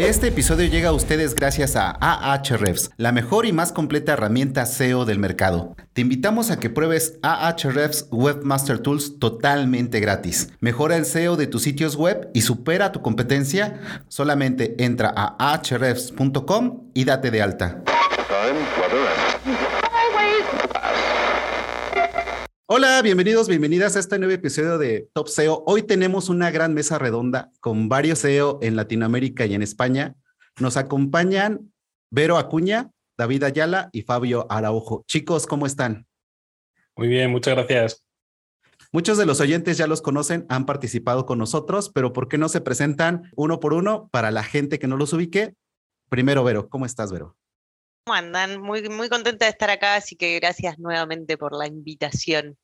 Este episodio llega a ustedes gracias a Ahrefs, la mejor y más completa herramienta SEO del mercado. Te invitamos a que pruebes Ahrefs Webmaster Tools totalmente gratis. Mejora el SEO de tus sitios web y supera tu competencia. Solamente entra a ahrefs.com y date de alta. Hola, bienvenidos, bienvenidas a este nuevo episodio de Top SEO. Hoy tenemos una gran mesa redonda con varios SEO en Latinoamérica y en España. Nos acompañan Vero Acuña, David Ayala y Fabio Araujo. Chicos, ¿cómo están? Muy bien, muchas gracias. Muchos de los oyentes ya los conocen, han participado con nosotros, pero ¿por qué no se presentan uno por uno para la gente que no los ubique? Primero, Vero, ¿cómo estás, Vero? ¿Cómo andan? Muy, muy contenta de estar acá, así que gracias nuevamente por la invitación.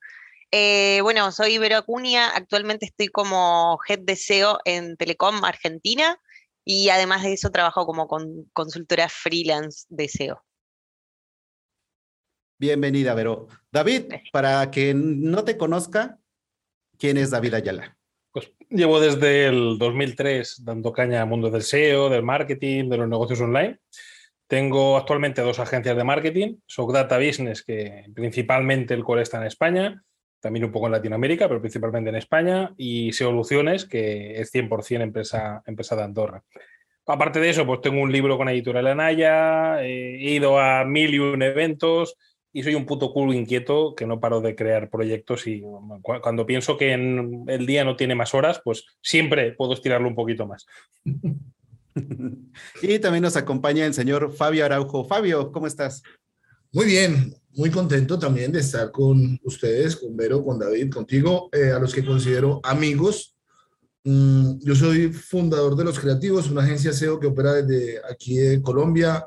Eh, bueno, soy Vero Acuña, actualmente estoy como head de SEO en Telecom Argentina y además de eso trabajo como consultora freelance de SEO. Bienvenida, Vero. David, para quien no te conozca, ¿quién es David Ayala? Pues llevo desde el 2003 dando caña al mundo del SEO, del marketing, de los negocios online. Tengo actualmente dos agencias de marketing, Soc Data Business, que principalmente el core está en España, también un poco en Latinoamérica, pero principalmente en España, y Soluciones, que es 100% empresa, empresa de Andorra. Aparte de eso, pues tengo un libro con Editorial Anaya, he ido a mil y un eventos y soy un puto culo inquieto que no paro de crear proyectos y cuando pienso que en el día no tiene más horas, pues siempre puedo estirarlo un poquito más. y también nos acompaña el señor Fabio Araujo. Fabio, ¿cómo estás? Muy bien, muy contento también de estar con ustedes, con Vero, con David, contigo, eh, a los que considero amigos. Mm, yo soy fundador de Los Creativos, una agencia SEO que opera desde aquí de Colombia.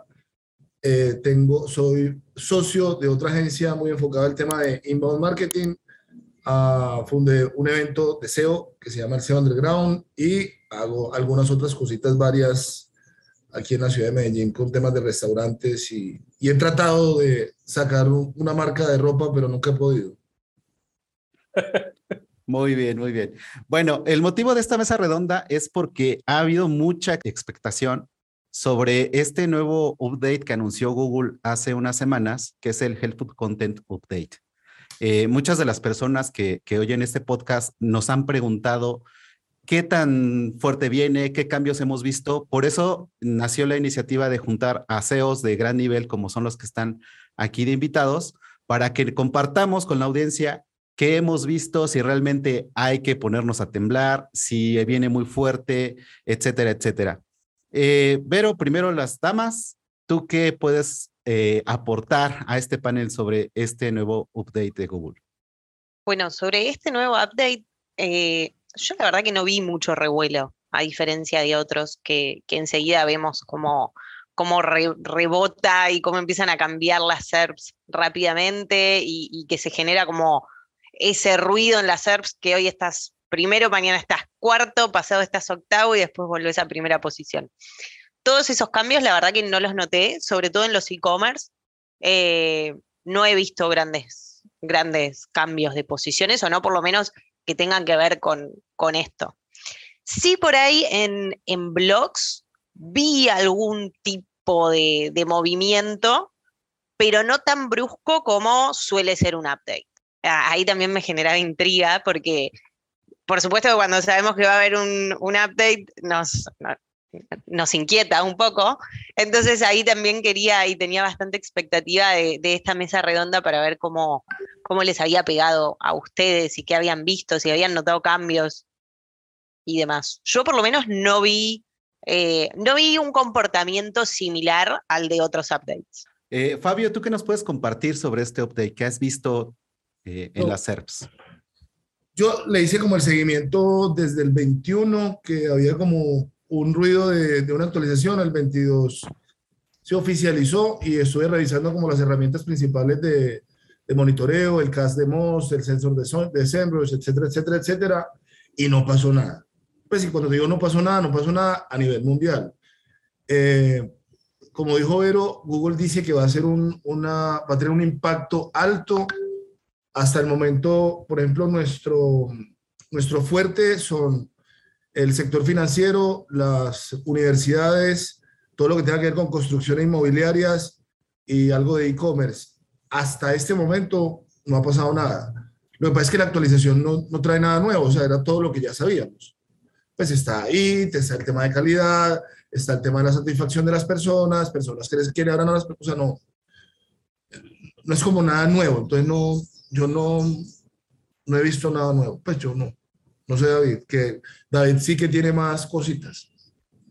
Eh, tengo, soy socio de otra agencia muy enfocada al tema de inbound marketing. Uh, fundé un evento de SEO que se llama el SEO Underground y hago algunas otras cositas varias aquí en la ciudad de Medellín con temas de restaurantes y, he tratado de sacar una marca de ropa, pero nunca he podido. Muy bien, muy bien. Bueno, el motivo de esta mesa redonda es porque ha habido mucha expectación sobre este nuevo update que anunció Google hace unas semanas, que es el Helpful Content Update. Eh, muchas de las personas que, que oyen este podcast nos han preguntado qué tan fuerte viene, qué cambios hemos visto. Por eso nació la iniciativa de juntar a CEOs de gran nivel, como son los que están aquí de invitados, para que compartamos con la audiencia qué hemos visto, si realmente hay que ponernos a temblar, si viene muy fuerte, etcétera, etcétera. Eh, Vero, primero las damas, ¿tú qué puedes eh, aportar a este panel sobre este nuevo update de Google? Bueno, sobre este nuevo update, eh, yo la verdad que no vi mucho revuelo, a diferencia de otros que, que enseguida vemos como cómo rebota y cómo empiezan a cambiar las SERPs rápidamente y, que se genera como ese ruido en las SERPs que hoy estás primero, mañana estás cuarto, pasado estás octavo y después volvés a primera posición. Todos esos cambios, la verdad que no los noté, sobre todo en los e-commerce. Eh, no he visto grandes, grandes cambios de posiciones, o no por lo menos que tengan que ver con, con esto. Sí, por ahí en, en blogs vi algún tipo de, de, movimiento, pero no tan brusco como suele ser un update. Ahí también me generaba intriga porque, por supuesto, cuando sabemos que va a haber un, un update, nos, nos inquieta un poco. Entonces ahí también quería y tenía bastante expectativa de, de, esta mesa redonda para ver cómo, cómo les había pegado a ustedes y qué habían visto, si habían notado cambios y demás. Yo por lo menos no vi, eh, no vi un comportamiento similar al de otros updates. Eh, Fabio, ¿tú qué nos puedes compartir sobre este update que has visto eh, en las SERPs? Yo le hice como el seguimiento desde el 21, que había como un ruido de, de una actualización, el 22 se oficializó y estuve revisando como las herramientas principales de, de monitoreo, el CAS de MOS, el sensor de, de SEMrush, etcétera, etcétera, etcétera, y no pasó nada. Pues y cuando digo no pasó nada, no pasó nada a nivel mundial. Eh, como dijo Vero, Google dice que va a, ser un, una, va a tener un impacto alto. Hasta el momento, por ejemplo, nuestro, nuestro fuerte son el sector financiero, las universidades, todo lo que tenga que ver con construcciones inmobiliarias y algo de e-commerce. Hasta este momento no ha pasado nada. Lo que pasa es que la actualización no, no trae nada nuevo, o sea, era todo lo que ya sabíamos. Pues está ahí, está el tema de calidad, está el tema de la satisfacción de las personas, personas que les quieren ahora no las o sea, no, no es como nada nuevo, entonces no, yo no, no he visto nada nuevo, pues yo no, no sé David, que David sí que tiene más cositas.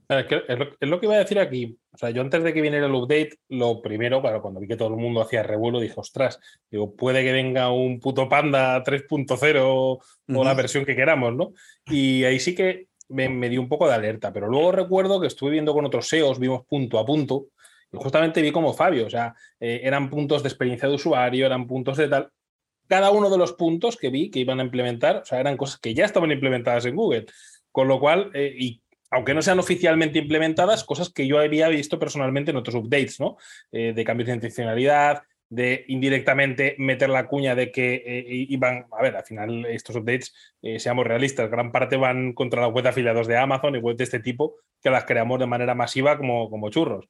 Es, lo, que iba a decir aquí. O sea, yo antes de que viniera el update, lo primero, claro, cuando vi que todo el mundo hacía revuelo, dije, ostras, digo, puede que venga un puto Panda 3.0 o la versión que queramos, ¿no? Y ahí sí que me, dio un poco de alerta, pero luego recuerdo que estuve viendo con otros SEOs, vimos punto a punto, y justamente vi como Fabio, o sea, eh, eran puntos de experiencia de usuario, eran puntos de tal. Cada uno de los puntos que vi que iban a implementar, o sea, eran cosas que ya estaban implementadas en Google, con lo cual, eh, y aunque no sean oficialmente implementadas, cosas que yo había visto personalmente en otros updates, ¿no? Eh, de cambios de intencionalidad, de indirectamente meter la cuña de que eh, iban, a ver, al final estos updates, eh, seamos realistas, gran parte van contra la web de afiliados de Amazon y web de este tipo que las creamos de manera masiva como, como churros.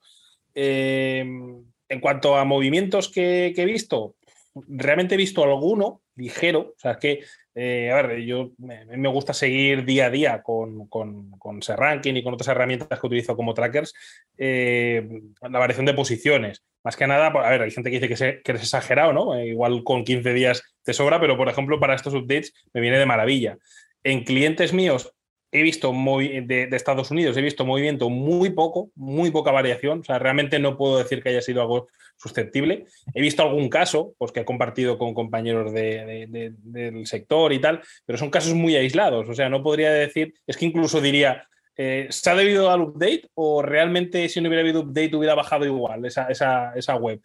Em, en cuanto a movimientos que, he visto, realmente he visto alguno ligero, o sea, es que, eh, a ver, yo me, gusta seguir día a día con, con, con ranking y con otras herramientas que utilizo como trackers, la variación de posiciones. Más que nada, a ver, hay gente que dice que, que eres exagerado, ¿no? Eh, igual con 15 días te sobra, pero por ejemplo, para estos updates me viene de maravilla. En clientes míos he visto de, Estados Unidos, he visto movimiento muy poco, muy poca variación. O sea, realmente no puedo decir que haya sido algo susceptible. He visto algún caso, pues que he compartido con compañeros de, del sector y tal, pero son casos muy aislados. O sea, no podría decir, es que incluso diría, eh, ¿se ha debido al update o realmente si no hubiera habido update hubiera bajado igual esa, web?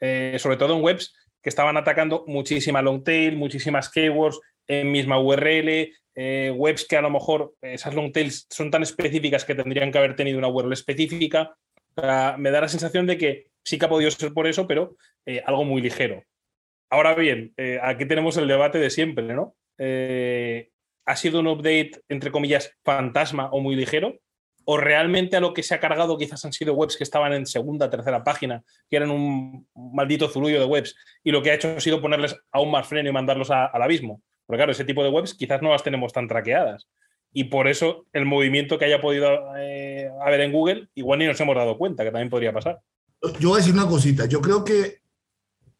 Eh, sobre todo en webs que estaban atacando muchísima long tail, muchísimas keywords en misma URL, eh, webs que a lo mejor esas long tails son tan específicas que tendrían que haber tenido una URL específica. me da la sensación de que sí que ha podido ser por eso, pero algo muy ligero. Ahora bien, aquí tenemos el debate de siempre, ¿no? ha sido un update, entre comillas, fantasma o muy ligero? ¿O realmente a lo que se ha cargado quizás han sido webs que estaban en segunda, tercera página, que eran un maldito zurullo de webs, y lo que ha hecho ha sido ponerles aún más freno y mandarlos al abismo? Porque claro, ese tipo de webs quizás no las tenemos tan traqueadas. Y por eso el movimiento que haya podido eh, haber en Google, igual ni nos hemos dado cuenta, que también podría pasar. Yo voy a decir una cosita. Yo creo que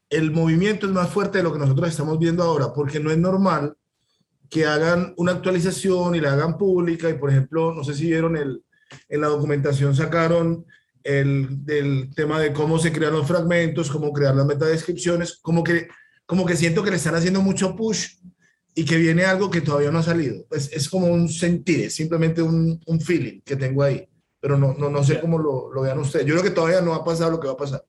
el movimiento es más fuerte de lo que nosotros estamos viendo ahora, porque no es normal que hagan una actualización y la hagan pública. Y por ejemplo, no sé si vieron el, en la documentación sacaron el del tema de cómo se crean los fragmentos, cómo crear las metadescripciones, como que, como que siento que le están haciendo mucho push y que viene algo que todavía no ha salido. Es, es como un sentir, es simplemente un, un, feeling que tengo ahí, pero no, no, no sé cómo lo, lo vean ustedes. Yo creo que todavía no ha pasado lo que va a pasar.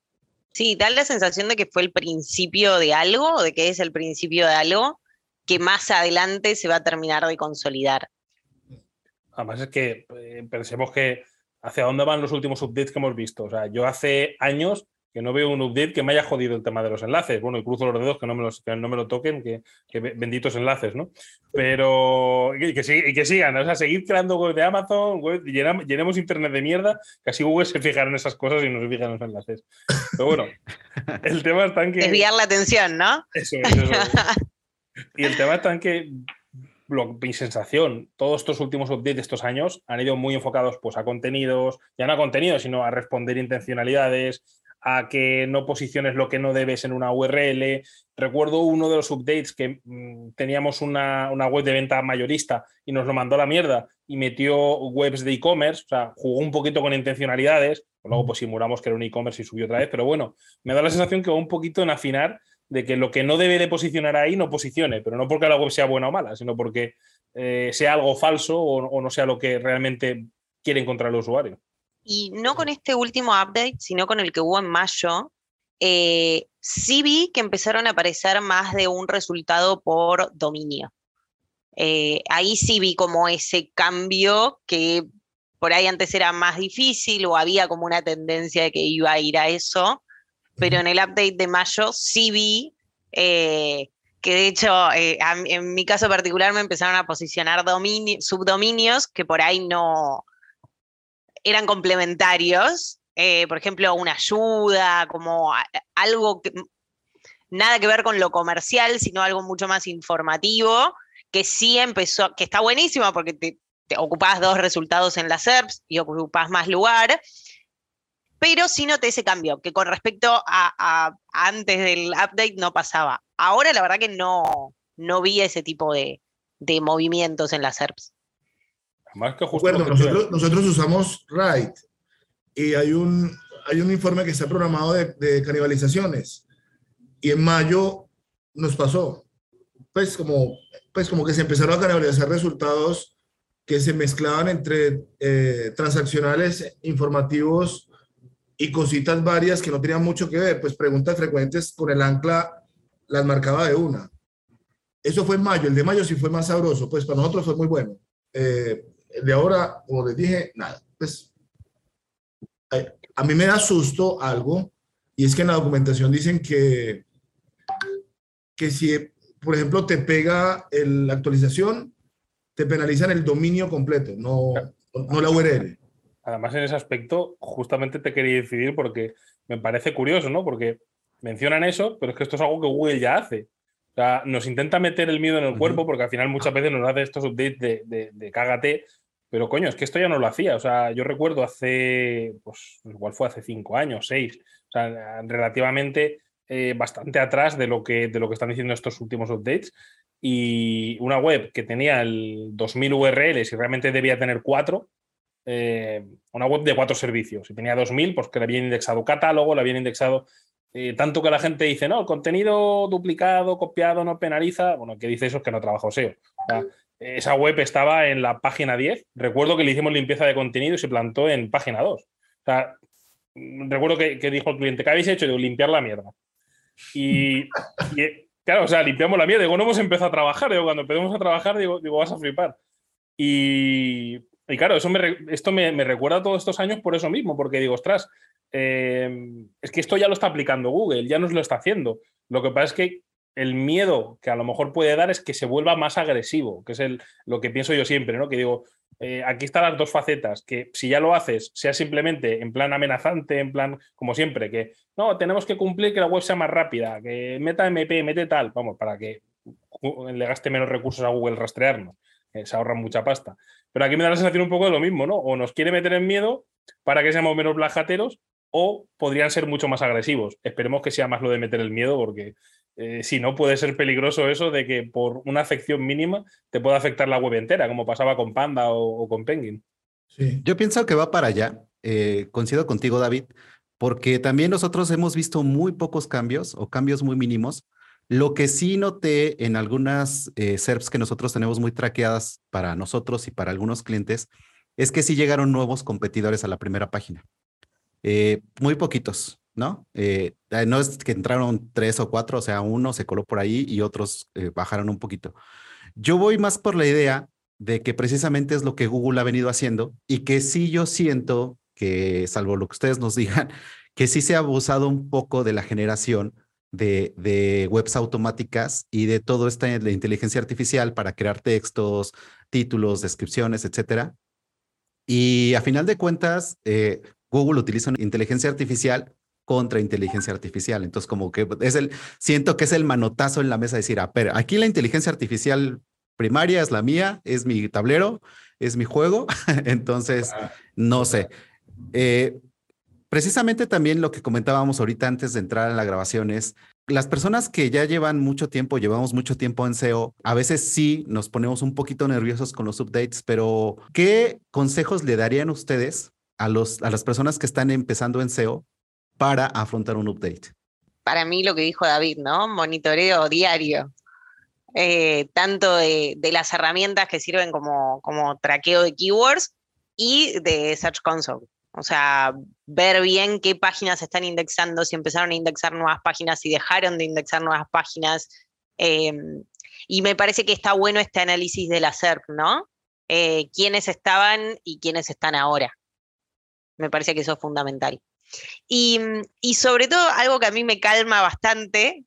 Sí, da la sensación de que fue el principio de algo, de que es el principio de algo, que más adelante se va a terminar de consolidar. Además es que eh, pensemos que hacia dónde van los últimos updates que hemos visto. O sea, yo hace años que no veo un update que me haya jodido el tema de los enlaces. Bueno, y cruzo los dedos que no me, los, no me lo toquen, que, benditos enlaces, ¿no? Pero y que, y que sigan, o sea, seguir creando web de Amazon, web, llenemos, internet de mierda, que así Google se fijará en esas cosas y no se fijan en los enlaces. Pero bueno, el tema está en que... Desviar la atención, ¿no? Eso es, eso es. Y el tema está en que mi sensación, todos estos últimos updates de estos años han ido muy enfocados pues, a contenidos, ya no a contenidos, sino a responder intencionalidades, a que no posiciones lo que no debes en una URL. Recuerdo uno de los updates que mm, teníamos una, una, web de venta mayorista y nos lo mandó a la mierda y metió webs de e-commerce, o sea, jugó un poquito con intencionalidades, luego pues simulamos que era un e-commerce y subió otra vez, pero bueno, me da la sensación que va un poquito en afinar de que lo que no debe de posicionar ahí no posicione, pero no porque la web sea buena o mala, sino porque eh, sea algo falso o, o no sea lo que realmente quiere encontrar el usuario. Y no con este último update, sino con el que hubo en mayo, eh, sí vi que empezaron a aparecer más de un resultado por dominio. Eh, ahí sí vi como ese cambio que por ahí antes era más difícil o había como una tendencia de que iba a ir a eso, pero en el update de mayo sí vi eh, que de hecho en mi caso particular me empezaron a posicionar subdominios que por ahí no, eran complementarios, eh, por ejemplo, una ayuda, como algo que nada que ver con lo comercial, sino algo mucho más informativo, que sí empezó, que está buenísimo porque te, te ocupás dos resultados en las SERPs y ocupás más lugar, pero sí noté ese cambio, que con respecto a, antes del update no pasaba. Ahora la verdad que no, no vi ese tipo de, de movimientos en las SERPs. Más que nosotros, nosotros usamos RIDE y hay un, hay un informe que está programado de, de, canibalizaciones y en mayo nos pasó, pues como, pues como que se empezaron a canibalizar resultados que se mezclaban entre eh, transaccionales, informativos y cositas varias que no tenían mucho que ver, pues preguntas frecuentes con el ancla las marcaba de una. Eso fue en mayo, el de mayo sí fue más sabroso, pues para nosotros fue muy bueno. Eh, de ahora, como les dije, nada. Pues a mí me da susto algo, y es que en la documentación dicen que, que si, por ejemplo, te pega la actualización, te penalizan el dominio completo, no, no la URL. Además, en ese aspecto, justamente te quería decidir porque me parece curioso, ¿no? Porque mencionan eso, pero es que esto es algo que Google ya hace. O sea, nos intenta meter el miedo en el cuerpo porque al final muchas veces nos hace estos updates de, de, de cágate pero coño, es que esto ya no lo hacía. O sea, yo recuerdo hace, pues igual fue hace cinco años, seis, o sea, relativamente eh, bastante atrás de lo, que, de lo que están diciendo estos últimos updates. Y una web que tenía el 2000 URLs y realmente debía tener cuatro, eh, una web de cuatro servicios. Y tenía 2000, pues que le habían indexado catálogo, le habían indexado eh, tanto que la gente dice, no, el contenido duplicado, copiado, no penaliza. Bueno, que dice eso es que no trabaja SEO. O sea, esa web estaba en la página 10. Recuerdo que le hicimos limpieza de contenido y se plantó en página 2. O sea, recuerdo que, dijo el cliente, ¿qué habéis hecho? Digo, limpiar la mierda. Y, claro, o sea, limpiamos la mierda. Digo, no hemos empezado a trabajar. Digo, cuando empecemos a trabajar, digo, digo vas a flipar. Y, y claro, eso me, esto me, me, recuerda todos estos años por eso mismo, porque digo, ostras, eh, es que esto ya lo está aplicando Google, ya nos lo está haciendo. Lo que pasa es que el miedo que a lo mejor puede dar es que se vuelva más agresivo, que es el, lo que pienso yo siempre, ¿no? Que digo, eh, aquí están las dos facetas, que si ya lo haces, sea simplemente en plan amenazante, en plan, como siempre, que no, tenemos que cumplir que la web sea más rápida, que meta MP, mete tal, vamos, para que le gaste menos recursos a Google rastrearnos, se ahorra mucha pasta. Pero aquí me da la sensación un poco de lo mismo, ¿no? O nos quiere meter en miedo para que seamos menos blajateros, o podrían ser mucho más agresivos. Esperemos que sea más lo de meter el miedo, porque eh, si no, puede ser peligroso eso de que por una afección mínima te pueda afectar la web entera, como pasaba con Panda o, con Penguin. Sí. Yo pienso que va para allá. Eh, coincido contigo, David, porque también nosotros hemos visto muy pocos cambios o cambios muy mínimos. Lo que sí noté en algunas eh, SERPs que nosotros tenemos muy traqueadas para nosotros y para algunos clientes es que sí llegaron nuevos competidores a la primera página. Eh, muy poquitos, ¿no? Eh, eh, no es que entraron tres o cuatro, o sea, uno se coló por ahí y otros eh, bajaron un poquito. Yo voy más por la idea de que precisamente es lo que Google ha venido haciendo y que sí yo siento que, salvo lo que ustedes nos digan, que sí se ha abusado un poco de la generación de, de webs automáticas y de todo esta de inteligencia artificial para crear textos, títulos, descripciones, etcétera. Y a final de cuentas, Google utiliza una inteligencia artificial contra inteligencia artificial. Entonces, como que es el, siento que es el manotazo en la mesa de decir, a ver, aquí la inteligencia artificial primaria es la mía, es mi tablero, es mi juego. Entonces, no sé. Eh, precisamente también lo que comentábamos ahorita antes de entrar a la grabación es, las personas que ya llevan mucho tiempo, llevamos mucho tiempo en SEO, a veces sí nos ponemos un poquito nerviosos con los updates, pero ¿qué consejos le darían ustedes a, los, a las personas que están empezando en SEO para afrontar un update? Para mí lo que dijo David, ¿no? Monitoreo diario. Eh, tanto de, las herramientas que sirven como, como traqueo de keywords y de Search Console. O sea, ver bien qué páginas están indexando, si empezaron a indexar nuevas páginas, si dejaron de indexar nuevas páginas. Em, y me parece que está bueno este análisis de la SERP, ¿no? Eh, quiénes estaban y quiénes están ahora. Me parece que eso es fundamental. Y, y sobre todo, algo que a mí me calma bastante,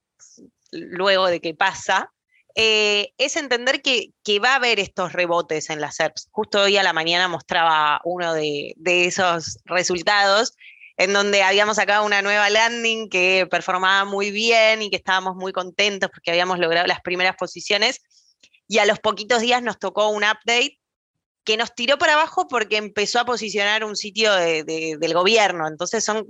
luego de que pasa, eh, es entender que, va a haber estos rebotes en las SERPs. Justo hoy a la mañana mostraba uno de, esos resultados en donde habíamos sacado una nueva landing que performaba muy bien y que estábamos muy contentos porque habíamos logrado las primeras posiciones y a los poquitos días nos tocó un update que nos tiró para abajo porque empezó a posicionar un sitio del gobierno. Entonces son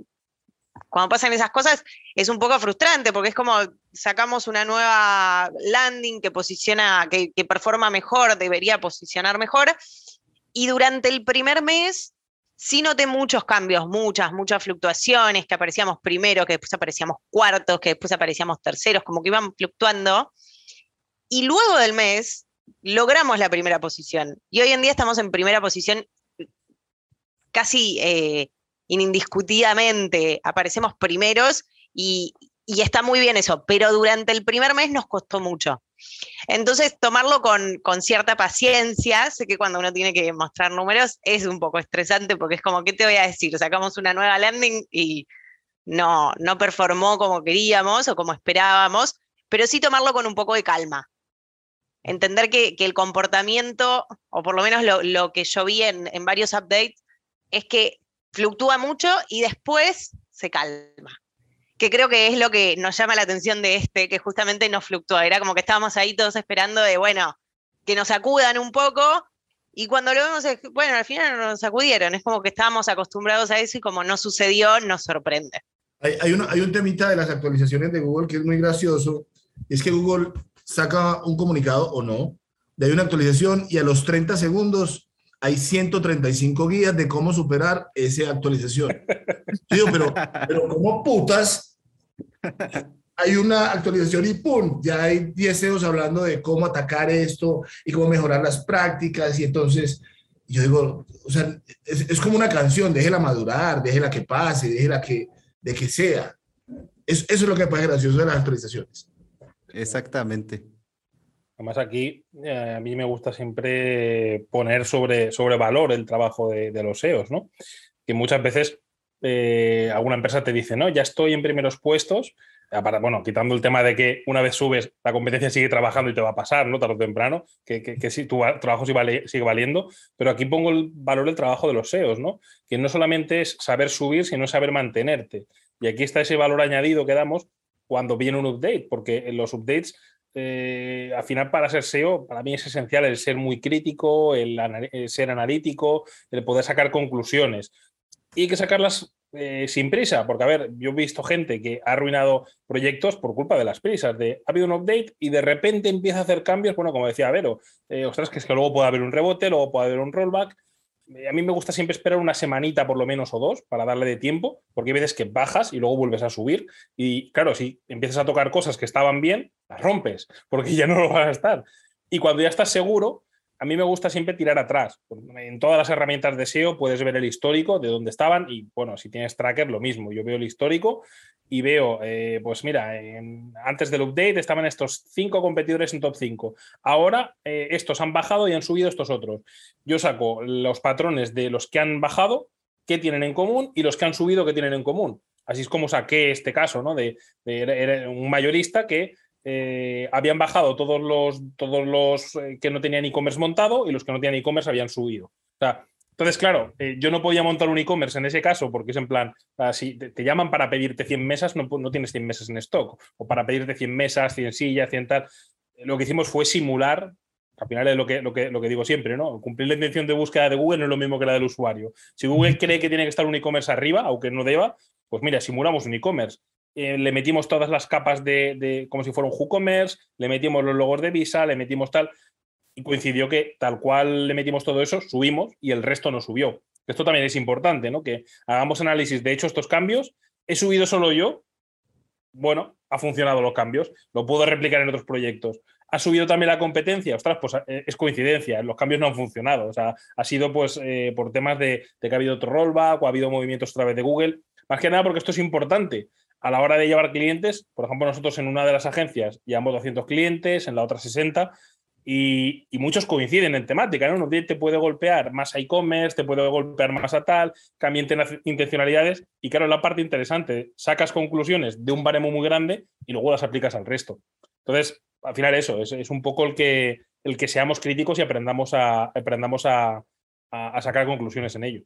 cuando pasan esas cosas es un poco frustrante porque es como sacamos una nueva landing que posiciona, que, performa mejor, debería posicionar mejor. Y durante el primer mes sí noté muchos cambios, muchas, muchas fluctuaciones, que aparecíamos primero, que después aparecíamos cuartos, que después aparecíamos terceros, como que iban fluctuando. Y luego del mes logramos la primera posición. Y hoy en día estamos en primera posición casi eh, indiscutidamente aparecemos primeros y, está muy bien eso, pero durante el primer mes nos costó mucho. Entonces, tomarlo con, cierta paciencia, sé que cuando uno tiene que mostrar números es un poco estresante porque es como, ¿qué te voy a decir? Sacamos una nueva landing y no, no performó como queríamos o como esperábamos, pero sí tomarlo con un poco de calma. Entender que, el comportamiento, o por lo menos lo, que yo vi en, varios updates, es que fluctúa mucho y después se calma. Que creo que es lo que nos llama la atención de este, que justamente no fluctúa. Era como que estábamos ahí todos esperando de, bueno, que nos sacudan un poco. Y cuando lo vemos, bueno, al final no nos sacudieron. Es como que estábamos acostumbrados a eso y como no sucedió, nos sorprende. Hay, hay un temita de las actualizaciones de Google que es muy gracioso. es que Google saca un comunicado o no, de una actualización y a los 30 segundos hay 135 guías de cómo superar esa actualización. Yo pero, pero ¿cómo putas? Hay una actualización y ¡pum! Ya hay 10 CEOs hablando de cómo atacar esto y cómo mejorar las prácticas. Y entonces, yo digo, o sea, es, como una canción, déjela madurar, déjela que pase, déjela que, de que sea. eso es lo que me parece gracioso de las actualizaciones. Exactamente. Además aquí eh, a mí me gusta siempre poner sobre, sobre valor el trabajo de, los SEOs, ¿no? Que muchas veces eh, alguna empresa te dice, no, ya estoy en primeros puestos, bueno, quitando el tema de que una vez subes, la competencia sigue trabajando y te va a pasar, ¿no? Tarde o temprano, que, que, que tu trabajo sigue, valiendo, pero aquí pongo el valor del trabajo de los SEOs, ¿no? Que no solamente es saber subir, sino saber mantenerte. Y aquí está ese valor añadido que damos cuando viene un update, porque en los updates eh, al final para ser SEO, para mí es esencial el ser muy crítico, el, ser analítico, el poder sacar conclusiones. Y hay que sacarlas eh, sin prisa, porque a ver, yo he visto gente que ha arruinado proyectos por culpa de las prisas, de ha habido un update y de repente empieza a hacer cambios, bueno, como decía Vero, eh, ostras, que es que luego puede haber un rebote, luego puede haber un rollback, a mí me gusta siempre esperar una semanita por lo menos o dos para darle de tiempo, porque hay veces que bajas y luego vuelves a subir. Y claro, si empiezas a tocar cosas que estaban bien, las rompes, porque ya no lo van a estar. Y cuando ya estás seguro, a mí me gusta siempre tirar atrás. En todas las herramientas de SEO puedes ver el histórico de dónde estaban y bueno, si tienes tracker, lo mismo. Yo veo el histórico y veo, eh, pues mira, antes del update estaban estos cinco competidores en top 5. Ahora eh, estos han bajado y han subido estos otros. Yo saco los patrones de los que han bajado, qué tienen en común y los que han subido, qué tienen en común. Así es como saqué este caso, ¿no? De, de un mayorista que eh, habían bajado todos los, todos los eh, que no tenían e-commerce montado y los que no tenían e-commerce habían subido. entonces, claro, eh, yo no podía montar un e-commerce en ese caso porque es en plan, si te, llaman para pedirte 100 mesas, no, no, tienes 100 mesas en stock, o para pedirte 100 mesas, 100 sillas, 100 tal. Lo que hicimos fue simular Al final es lo que, lo que, lo que digo siempre, ¿no? Cumplir la intención de búsqueda de Google no es lo mismo que la del usuario. Si Google cree que tiene que estar un e-commerce arriba, aunque no deba, pues mira, simulamos un e-commerce. Eh, le metimos todas las capas de, como si fuera un WooCommerce, le metimos los logos de Visa, le metimos tal, y coincidió que tal cual le metimos todo eso, subimos y el resto no subió. Esto también es importante, ¿no? Que hagamos análisis de hecho estos cambios. ¿He subido solo yo? Bueno, ha funcionado los cambios. Lo puedo replicar en otros proyectos. ¿Ha subido también la competencia? Ostras, pues eh, es coincidencia, los cambios no han funcionado. O sea, ha sido pues eh, por temas de, que ha habido otro rollback o ha habido movimientos a través de Google. Más que nada porque esto es importante. A la hora de llevar clientes, por ejemplo, nosotros en una de las agencias llevamos 200 clientes, en la otra 60, y, muchos coinciden en temática, ¿no? te puede golpear más a e-commerce, te puede golpear más a tal, cambien intencionalidades y claro, la parte interesante, sacas conclusiones de un baremo muy grande y luego las aplicas al resto. Entonces, al final eso, es, un poco el que, el que seamos críticos y aprendamos a, aprendamos a sacar conclusiones en ello.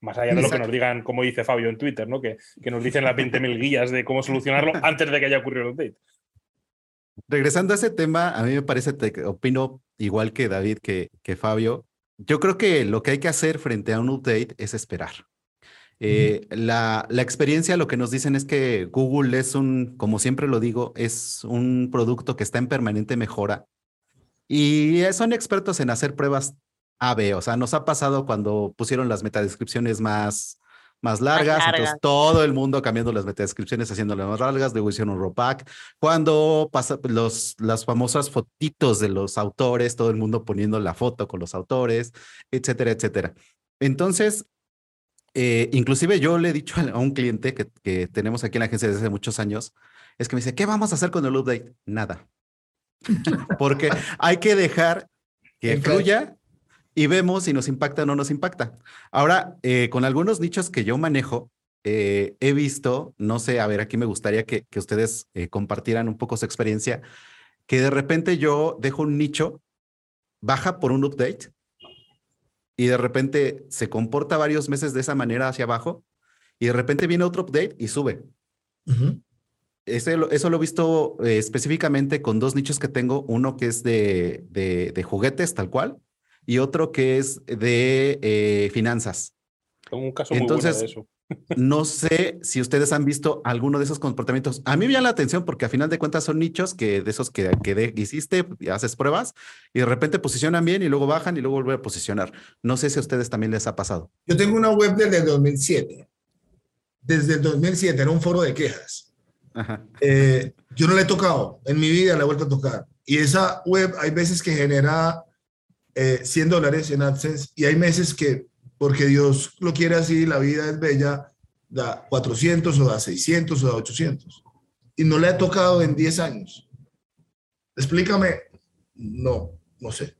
Más allá de lo que nos digan, como dice Fabio en Twitter, ¿no? que, que nos dicen las 20.000 guías de cómo solucionarlo antes de que haya ocurrido el update. Regresando a ese tema, a mí me parece, te, opino igual que David, que, que Fabio. Yo creo que lo que hay que hacer frente a un update es esperar. Eh, uh -huh. la, la, experiencia lo que nos dicen es que Google es un, como siempre lo digo, es un producto que está en permanente mejora y son expertos en hacer pruebas AB. O sea, nos ha pasado cuando pusieron las metadescripciones más, más largas, más entonces todo el mundo cambiando las metadescripciones, haciéndolas más largas, luego hicieron un rollback. Cuando pasa los, las famosas fotitos de los autores, todo el mundo poniendo la foto con los autores, etcétera, etcétera. Entonces, eh, inclusive yo le he dicho a un cliente que, que, tenemos aquí en la agencia desde hace muchos años, es que me dice, ¿qué vamos a hacer con el update? Nada. Porque hay que dejar que fluya y vemos si nos impacta o no nos impacta. Ahora, eh, con algunos nichos que yo manejo, eh, he visto, no sé, a ver, aquí me gustaría que, que ustedes eh, compartieran un poco su experiencia, que de repente yo dejo un nicho, baja por un update y de repente se comporta varios meses de esa manera hacia abajo y de repente viene otro update y sube. Uh -huh. Ese, eso lo he visto eh, específicamente con dos nichos que tengo, uno que es de, de, de juguetes tal cual y otro que es de eh, finanzas. Tengo un caso muy Entonces, bueno de eso. no sé si ustedes han visto alguno de esos comportamientos. A mí me llama la atención porque a final de cuentas son nichos que de esos que, que de, hiciste, haces pruebas y de repente posicionan bien y luego bajan y luego vuelven a posicionar. No sé si a ustedes también les ha pasado. Yo tengo una web desde el 2007. Desde el 2007 era un foro de quejas. Eh, yo no la he tocado, en mi vida la he vuelto a tocar. Y esa web hay veces que genera eh, 100 dólares en AdSense y hay meses que, porque Dios lo quiere así, la vida es bella, da 400 o da 600 o da 800. Y no la he tocado en 10 años. Explícame. No, no sé.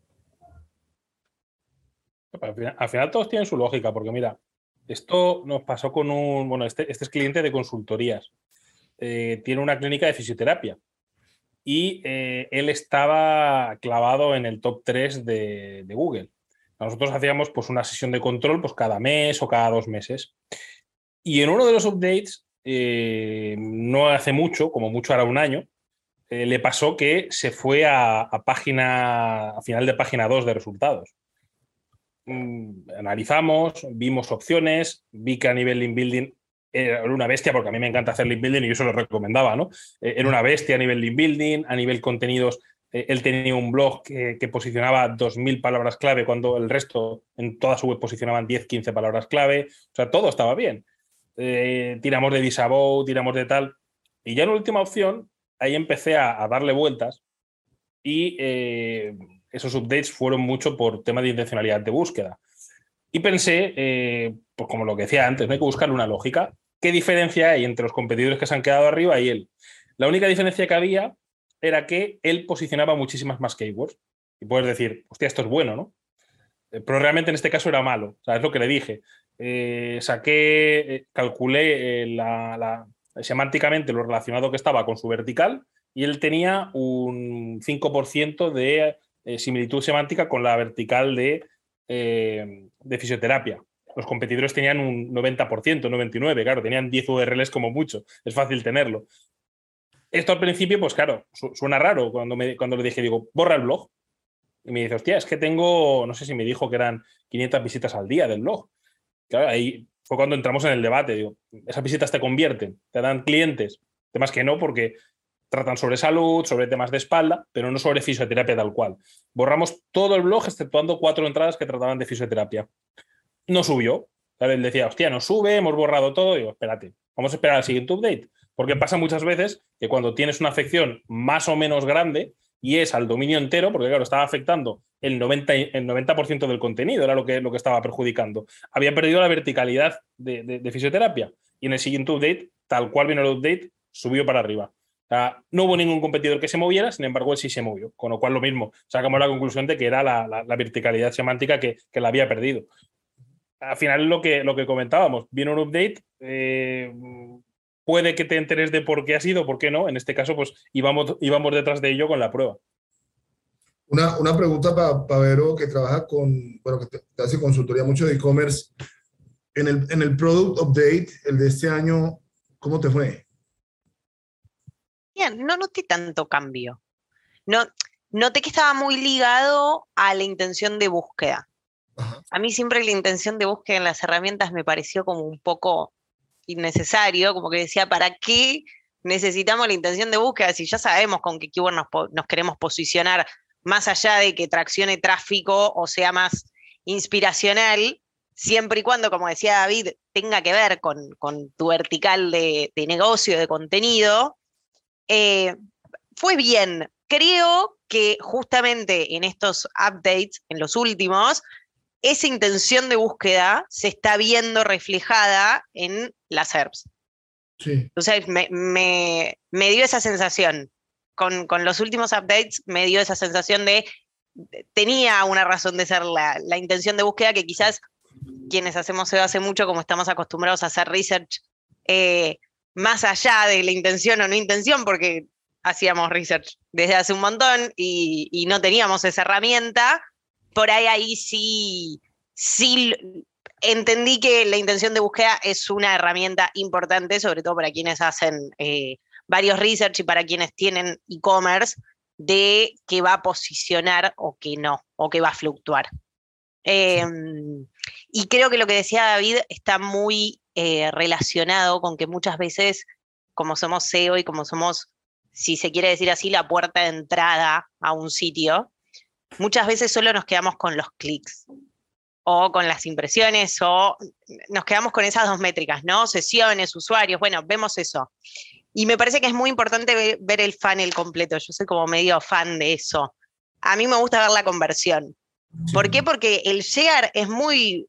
Al final, al final todos tienen su lógica, porque mira, esto nos pasó con un, bueno, este, este es cliente de consultorías. Eh, tiene una clínica de fisioterapia y eh, él estaba clavado en el top 3 de, de, Google. Nosotros hacíamos pues, una sesión de control pues, cada mes o cada dos meses. Y en uno de los updates, eh, no hace mucho, como mucho ahora un año, eh, le pasó que se fue a, a, página, a final de página 2 de resultados. Mm, analizamos, vimos opciones, vi que a nivel link building era una bestia, porque a mí me encanta hacer link building y yo se lo recomendaba, ¿no? Eh, era una bestia a nivel link building, a nivel contenidos. Eh, él tenía un blog que, que, posicionaba 2.000 palabras clave cuando el resto en toda su web posicionaban 10, 15 palabras clave. O sea, todo estaba bien. Eh, tiramos de Disavow, tiramos de tal. Y ya en última opción, ahí empecé a, darle vueltas y esos updates fueron mucho por tema de intencionalidad de búsqueda. Y pensé, pues como lo que decía antes, no hay que buscar una lógica. ¿Qué diferencia hay entre los competidores que se han quedado arriba y él? La única diferencia que había era que él posicionaba muchísimas más keywords. Y puedes decir, hostia, esto es bueno, ¿no? Eh, pero realmente en este caso era malo. O sea, es lo que le dije. Eh, saqué, eh, calculé la, semánticamente lo relacionado que estaba con su vertical y él tenía un 5% de similitud semántica con la vertical de fisioterapia. Los competidores tenían un 90%, 99%, claro, tenían 10 URLs como mucho, es fácil tenerlo. Esto al principio, pues claro, su suena raro cuando, me, cuando le dije, digo, borra el blog. Y me dice, hostia, es que tengo, no sé si me dijo que eran 500 visitas al día del blog. Claro, ahí fue cuando entramos en el debate. Digo, esas visitas te convierten, te dan clientes. Temas que no, porque tratan sobre salud, sobre temas de espalda, pero no sobre fisioterapia tal cual. Borramos todo el blog, exceptuando cuatro entradas que trataban de fisioterapia. No subió. Él decía, hostia, no sube, hemos borrado todo. Digo, espérate, vamos a esperar al siguiente update. Porque pasa muchas veces que cuando tienes una afección más o menos grande y es al dominio entero, porque claro, estaba afectando el 90%, el 90 del contenido, era lo que, lo que estaba perjudicando. Había perdido la verticalidad de, fisioterapia. Y en el siguiente update, tal cual vino el update, subió para arriba. no hubo ningún competidor que se moviera, sin embargo, él sí se movió. Con lo cual, lo mismo, sacamos la conclusión de que era la, verticalidad semántica que, la había perdido. Al final, lo que, lo que comentábamos, viene un update, eh, puede que te enteres de por qué ha sido, por qué no. En este caso, pues íbamos, íbamos detrás de ello con la prueba. Una, una pregunta para Vero, que trabaja con, bueno, que te, hace consultoría mucho de e-commerce. En el, en el Product Update, el de este año, ¿cómo te fue? Bien, no noté tanto cambio. No, noté que estaba muy ligado a la intención de búsqueda. A mí siempre la intención de búsqueda en las herramientas me pareció como un poco innecesario, como que decía, ¿para qué necesitamos la intención de búsqueda si ya sabemos con qué keyword nos, queremos posicionar, más allá de que traccione tráfico o sea más inspiracional, siempre y cuando, como decía David, tenga que ver con, tu vertical de, negocio, de contenido, eh, fue bien. Creo que justamente en estos updates, en los últimos, esa intención de búsqueda se está viendo reflejada en las herbs. Sí. Entonces me, dio esa sensación. Con, los últimos updates me dio esa sensación de, tenía una razón de ser la, intención de búsqueda que quizás quienes hacemos SEO hace mucho, como estamos acostumbrados a hacer research eh, más allá de la intención o no intención, porque hacíamos research desde hace un montón y, y no teníamos esa herramienta, por ahí ahí sí, sí entendí que la intención de búsqueda es una herramienta importante, sobre todo para quienes hacen eh, varios research y para quienes tienen e-commerce, de que va a posicionar o que no, o que va a fluctuar. Em, y creo que lo que decía David está muy eh, relacionado con que muchas veces, como somos SEO y como somos, si se quiere decir así, la puerta de entrada a un sitio, muchas veces solo nos quedamos con los clics o con las impresiones o nos quedamos con esas dos métricas, ¿no? Sesiones, usuarios, bueno, vemos eso. Y me parece que es muy importante ver, el funnel completo. Yo soy como medio fan de eso. A mí me gusta ver la conversión. ¿Por qué? Porque el share es muy,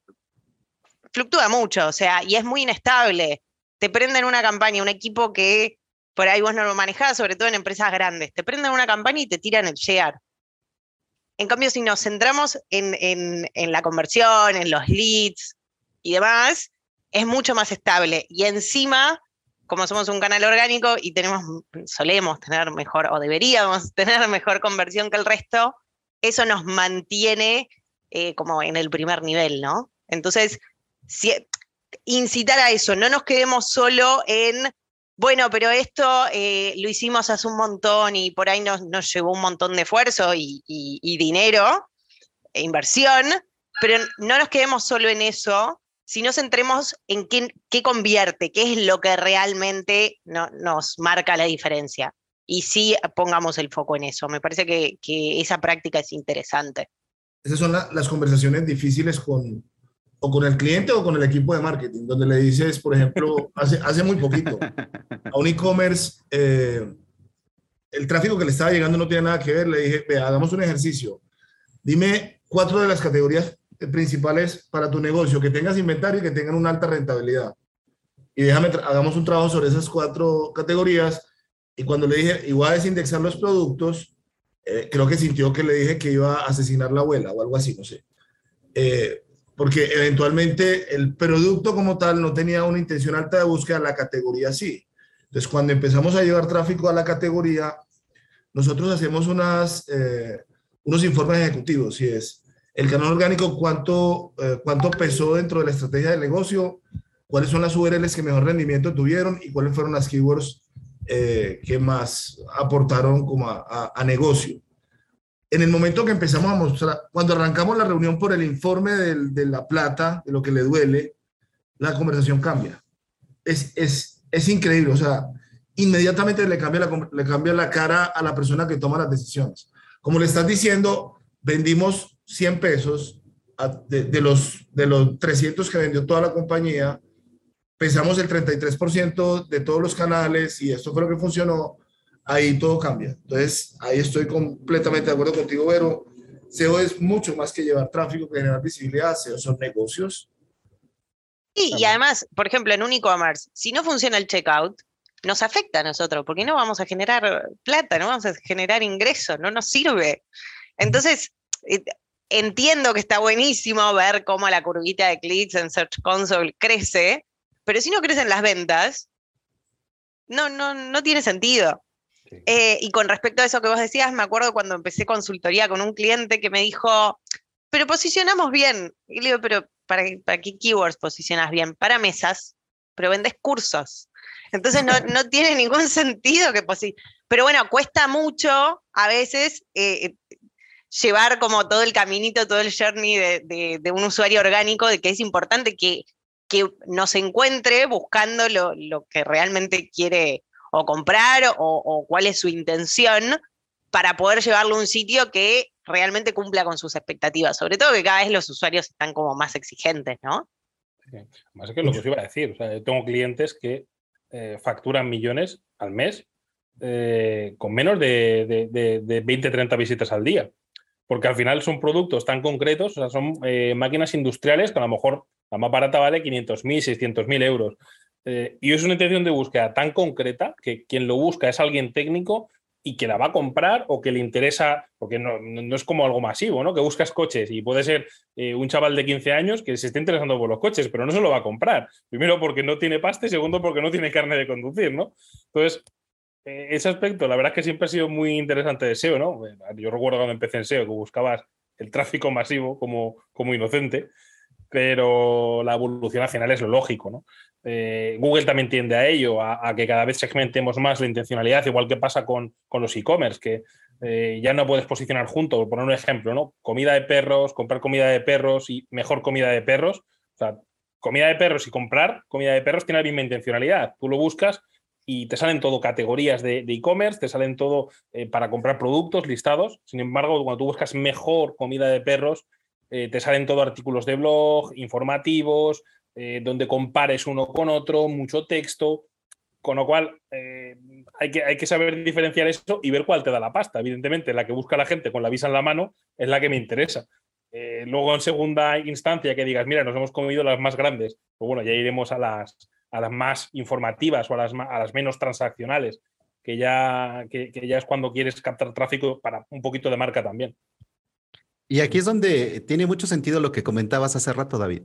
fluctúa mucho, o sea, y es muy inestable. Te prenden una campaña, un equipo que por ahí vos no lo manejás, sobre todo en empresas grandes, te prenden una campaña y te tiran el share. En cambio, si nos centramos en, la conversión, en los leads y demás, es mucho más estable. Y encima, como somos un canal orgánico y tenemos, solemos tener mejor, o deberíamos tener mejor conversión que el resto, eso nos mantiene eh, como en el primer nivel, ¿no? Entonces, incitar a eso, no nos quedemos solo en bueno, pero esto eh, lo hicimos hace un montón y por ahí nos, llevó un montón de esfuerzo y, dinero, e inversión, pero no nos quedemos solo en eso, sino centremos en qué, convierte, qué es lo que realmente nos marca la diferencia. Y sí pongamos el foco en eso. Me parece que, esa práctica es interesante. Esas son las conversaciones difíciles con, o con el cliente o con el equipo de marketing, donde le dices, por ejemplo, hace, hace muy poquito, a un e-commerce, eh, el tráfico que le estaba llegando no tiene nada que ver, le dije, ve, hagamos un ejercicio, dime cuatro de las categorías principales para tu negocio, que tengas inventario y que tengan una alta rentabilidad. Y déjame, hagamos un trabajo sobre esas cuatro categorías. Y cuando le dije, igual a desindexar los productos, eh, creo que sintió que le dije que iba a asesinar la abuela o algo así, no sé. Eh, porque eventualmente el producto como tal no tenía una intención alta de búsqueda, la categoría sí. Entonces, cuando empezamos a llevar tráfico a la categoría, nosotros hacemos unas, eh, unos informes ejecutivos, y es el canal orgánico, cuánto, eh, cuánto pesó dentro de la estrategia del negocio, cuáles son las URLs que mejor rendimiento tuvieron y cuáles fueron las keywords eh, que más aportaron como a negocio. En el momento que empezamos a mostrar, cuando arrancamos la reunión por el informe de la plata, de lo que le duele, la conversación cambia. Es, es, es increíble, o sea, inmediatamente le cambia, la, le cambia la cara a la persona que toma las decisiones. Como le estás diciendo, vendimos 100 pesos de, de, los, de los 300 que vendió toda la compañía, pensamos el 33% de todos los canales y esto fue lo que funcionó, ahí todo cambia. Entonces, ahí estoy completamente de acuerdo contigo, Vero. SEO es mucho más que llevar tráfico, que generar visibilidad. SEO son negocios. Sí, y además, por ejemplo, en un e-commerce, si no funciona el checkout, nos afecta a nosotros, porque no vamos a generar plata, no vamos a generar ingresos, no nos sirve. Entonces, eh, entiendo que está buenísimo ver cómo la curvita de clics en Search Console crece, pero si no crecen las ventas, no, no, no tiene sentido. Eh, y con respecto a eso que vos decías, me acuerdo cuando empecé consultoría con un cliente que me dijo, pero posicionamos bien. Y le digo, pero ¿para, qué keywords posicionas bien? Para mesas, pero vendes cursos. Entonces no, no tiene ningún sentido que Pero bueno, cuesta mucho a veces eh, llevar como todo el caminito, todo el journey de, de, un usuario orgánico, de que es importante que, que nos encuentre buscando lo, lo que realmente quiere o comprar o, cuál es su intención para poder llevarlo a un sitio que realmente cumpla con sus expectativas. Sobre todo que cada vez los usuarios están como más exigentes, ¿no? Más es que lo que os iba a decir. Tengo clientes que eh, facturan millones al mes eh, con menos de, de, 20, 30 visitas al día. Porque al final son productos tan concretos, o sea, son eh, máquinas industriales que a lo mejor la más barata vale 500.000, 600.000 euros. Eh, y es una intención de búsqueda tan concreta que quien lo busca es alguien técnico y que la va a comprar o que le interesa, porque no, no es como algo masivo, ¿no? Que buscas coches y puede ser eh, un chaval de 15 años que se esté interesando por los coches, pero no se lo va a comprar. Primero porque no tiene pasta y segundo porque no tiene carne de conducir, ¿no? Entonces, eh, ese aspecto, la verdad es que siempre ha sido muy interesante de SEO, ¿no? Yo recuerdo cuando empecé en SEO que buscabas el tráfico masivo como, como inocente, pero la evolución al final es lo lógico, ¿no? Eh, Google también tiende a ello, a, que cada vez segmentemos más la intencionalidad, igual que pasa con, los e-commerce, que eh, ya no puedes posicionar junto, por poner un ejemplo, ¿no? Comida de perros, comprar comida de perros y mejor comida de perros. O sea, comida de perros y comprar comida de perros tiene la misma intencionalidad. Tú lo buscas y te salen todo categorías de e-commerce, te salen todo eh, para comprar productos listados. Sin embargo, cuando tú buscas mejor comida de perros, te salen todo artículos de blog, informativos, eh, donde compares uno con otro, mucho texto, con lo cual eh, hay, que, hay que saber diferenciar eso y ver cuál te da la pasta. Evidentemente, la que busca la gente con la visa en la mano es la que me interesa. Eh, luego, en segunda instancia, que digas, mira, nos hemos comido las más grandes, pues bueno, ya iremos a las, a las más informativas o a las, a las menos transaccionales, que ya, que ya es cuando quieres captar tráfico para un poquito de marca también. Y aquí es donde tiene mucho sentido lo que comentabas hace rato, David.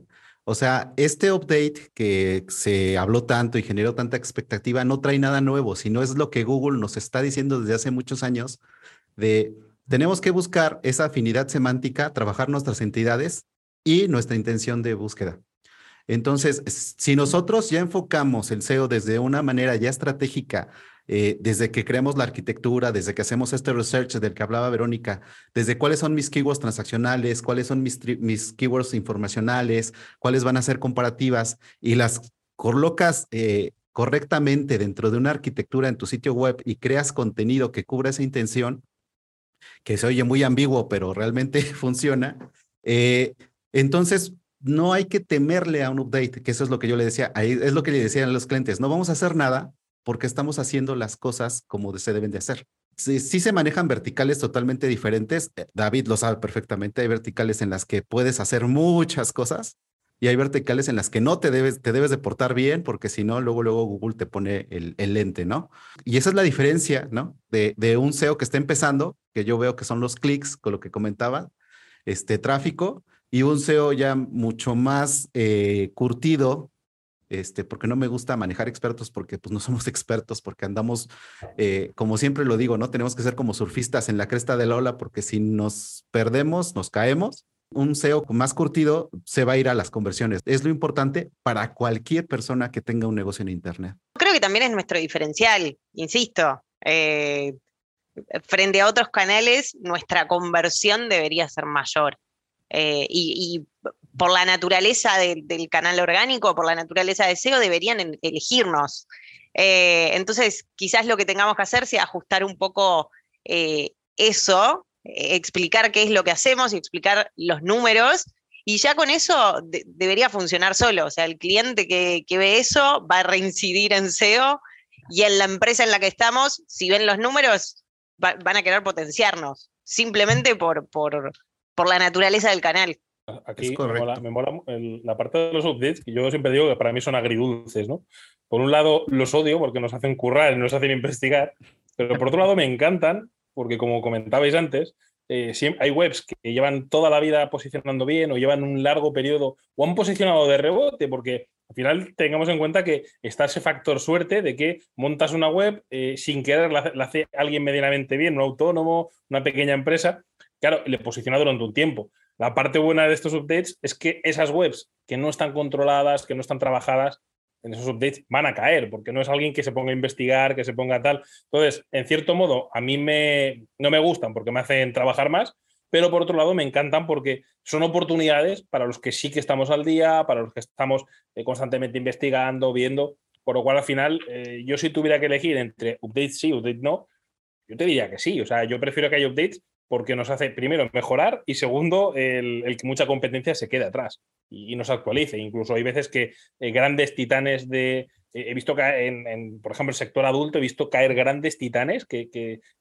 O sea, este update que se habló tanto y generó tanta expectativa no trae nada nuevo, sino es lo que Google nos está diciendo desde hace muchos años de tenemos que buscar esa afinidad semántica, trabajar nuestras entidades y nuestra intención de búsqueda. Entonces, si nosotros ya enfocamos el SEO desde una manera ya estratégica eh, desde que creamos la arquitectura, desde que hacemos este research del que hablaba Verónica, desde cuáles son mis keywords transaccionales, cuáles son mis, keywords informacionales, cuáles van a ser comparativas y las colocas eh, correctamente dentro de una arquitectura en tu sitio web y creas contenido que cubra esa intención, que se oye muy ambiguo, pero realmente funciona, eh, entonces no hay que temerle a un update, que eso es lo que yo le decía, ahí es lo que le decían los clientes, no vamos a hacer nada porque estamos haciendo las cosas como se deben de hacer. Sí, se manejan verticales totalmente diferentes. Eh, David lo sabe perfectamente. Hay verticales en las que puedes hacer muchas cosas y hay verticales en las que no te debes, te debes de portar bien porque si no, luego, luego Google te pone el, el, lente, ¿no? Y esa es la diferencia, ¿no? De, de un SEO que está empezando, que yo veo que son los clics, con lo que comentaba, este tráfico, y un SEO ya mucho más eh, curtido, este, porque no me gusta manejar expertos porque pues no somos expertos, porque andamos, eh, como siempre lo digo, ¿no? Tenemos que ser como surfistas en la cresta de la ola porque si nos perdemos, nos caemos. Un SEO más curtido se va a ir a las conversiones. Es lo importante para cualquier persona que tenga un negocio en Internet. Creo que también es nuestro diferencial, insisto. Eh, frente a otros canales, nuestra conversión debería ser mayor. Eh, y, por la naturaleza del canal orgánico, por la naturaleza de SEO, deberían elegirnos. Eh, entonces, quizás lo que tengamos que hacer sea ajustar un poco eh, eso, explicar qué es lo que hacemos y explicar los números. Y ya con eso debería funcionar solo. O sea, el cliente que, ve eso va a reincidir en SEO y en la empresa en la que estamos, si ven los números, van a querer potenciarnos, simplemente por, por, por la naturaleza del canal. Aquí me mola, la parte de los updates, que yo siempre digo que para mí son agridulces, ¿no? Por un lado los odio porque nos hacen currar y nos hacen investigar, pero por otro lado me encantan porque como comentabais antes, eh, hay webs que llevan toda la vida posicionando bien o llevan un largo periodo o han posicionado de rebote porque al final tengamos en cuenta que está ese factor suerte de que montas una web eh, sin querer la, la, hace alguien medianamente bien, un autónomo, una pequeña empresa, claro, le posiciona durante un tiempo. La parte buena de estos updates es que esas webs que no están controladas, que no están trabajadas, en esos updates van a caer, porque no es alguien que se ponga a investigar, que se ponga tal. Entonces, en cierto modo, a mí me, no me gustan porque me hacen trabajar más, pero por otro lado me encantan porque son oportunidades para los que sí que estamos al día, para los que estamos eh, constantemente investigando, viendo, por lo cual al final eh, yo si tuviera que elegir entre updates sí, updates no, yo te diría que sí, o sea, yo prefiero que haya updates porque nos hace, primero, mejorar y segundo, el, que mucha competencia se quede atrás y, nos actualice. Incluso hay veces que eh, grandes titanes de... he visto que, en, por ejemplo, el sector adulto, he visto caer grandes titanes que,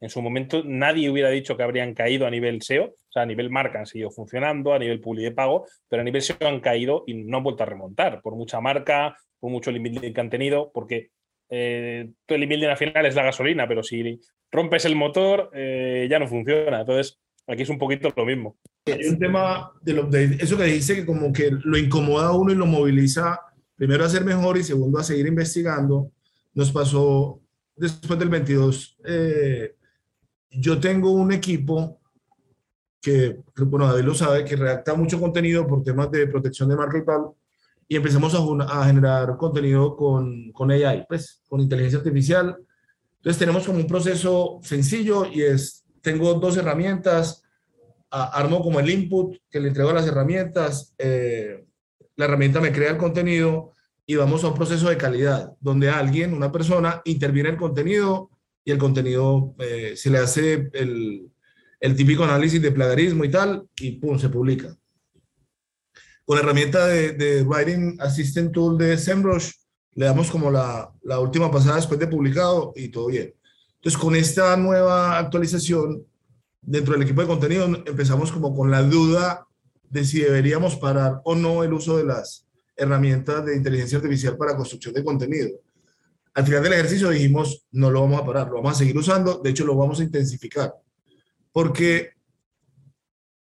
en su momento nadie hubiera dicho que habrían caído a nivel SEO, o sea, a nivel marca han seguido funcionando, a nivel publi de pago, pero a nivel SEO han caído y no han vuelto a remontar, por mucha marca, por mucho limit que han tenido, porque eh, todo el inbuilding al final es la gasolina, pero si rompes el motor, eh, ya no funciona. Entonces, aquí es un poquito lo mismo. Hay un tema del update, eso que dice que como que lo incomoda a uno y lo moviliza, primero a ser mejor y segundo a seguir investigando. Nos pasó después del 22. Eh, yo tengo un equipo que, bueno, David lo sabe, que redacta mucho contenido por temas de protección de marca y tal y empezamos a, a generar contenido con, con, AI, pues con inteligencia artificial. Entonces tenemos como un proceso sencillo y es, tengo dos herramientas, armo como el input que le entrego a las herramientas, eh, la herramienta me crea el contenido y vamos a un proceso de calidad, donde alguien, una persona, interviene en el contenido y el contenido eh, se le hace el, el típico análisis de plagiarismo y tal, y pum, se publica. Con la herramienta de, Writing Assistant Tool de SEMrush, le damos como la, la, última pasada después de publicado y todo bien. Entonces, con esta nueva actualización, dentro del equipo de contenido, empezamos como con la duda de si deberíamos parar o no el uso de las herramientas de inteligencia artificial para construcción de contenido. Al final del ejercicio dijimos, no lo vamos a parar, lo vamos a seguir usando, de hecho lo vamos a intensificar, porque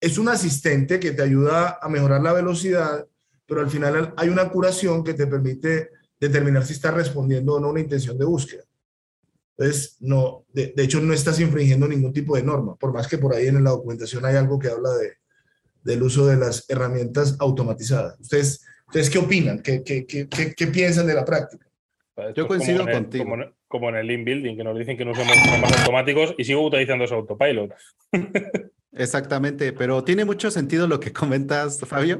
es un asistente que te ayuda a mejorar la velocidad, pero al final hay una curación que te permite determinar si estás respondiendo o no a una intención de búsqueda. Entonces, no, de, hecho, no estás infringiendo ningún tipo de norma, por más que por ahí en la documentación hay algo que habla de, del uso de las herramientas automatizadas. ¿Ustedes, ¿ustedes qué opinan? ¿Qué, qué, qué, qué piensan de la práctica? Yo coincido contigo. Como en, el in-building, que nos dicen que no usamos más automáticos y sigo utilizando ese autopilot. Exactamente, pero tiene mucho sentido lo que comentas, Fabio,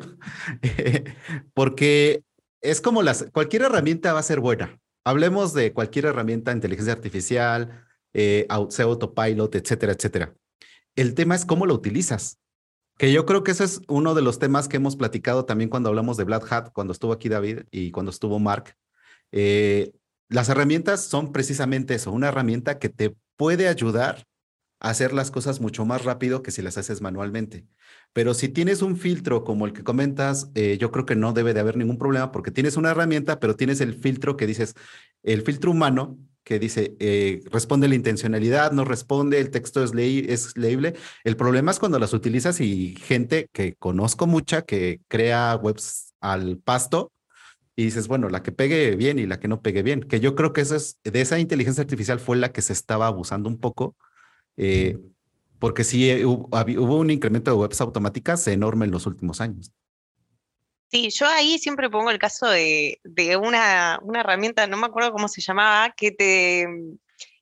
porque es como las, cualquier herramienta va a ser buena. Hablemos de cualquier herramienta, inteligencia artificial, eh, autopilot, etcétera, etcétera. El tema es cómo lo utilizas. Que yo creo que ese es uno de los temas que hemos platicado también cuando hablamos de Black Hat, cuando estuvo aquí David y cuando estuvo Mark. Eh, las herramientas son precisamente eso, una herramienta que te puede ayudar hacer las cosas mucho más rápido que si las haces manualmente. Pero si tienes un filtro como el que comentas, eh, yo creo que no debe de haber ningún problema porque tienes una herramienta, pero tienes el filtro que dices, el filtro humano que dice, eh, responde la intencionalidad, no responde, el texto es, es leíble. El problema es cuando las utilizas y gente que conozco mucha que crea webs al pasto y dices, bueno, la que pegue bien y la que no pegue bien, que yo creo que eso es, de esa inteligencia artificial fue la que se estaba abusando un poco eh, porque sí eh, hubo, un incremento de webs automáticas enorme en los últimos años. Sí, yo ahí siempre pongo el caso de, una, herramienta, no me acuerdo cómo se llamaba, que te,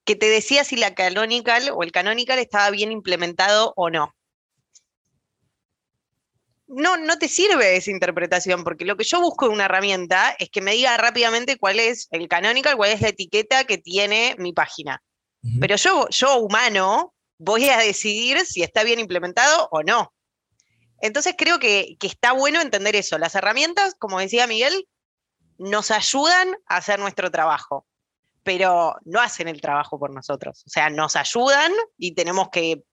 que te decía si la canonical o el canonical estaba bien implementado o no. No, no te sirve esa interpretación, porque lo que yo busco en una herramienta es que me diga rápidamente cuál es el canonical, cuál es la etiqueta que tiene mi página. Pero yo, yo, humano, voy a decidir si está bien implementado o no. Entonces creo que, que está bueno entender eso. Las herramientas, como decía Miguel, nos ayudan a hacer nuestro trabajo, pero no hacen el trabajo por nosotros. O sea, nos ayudan y tenemos que,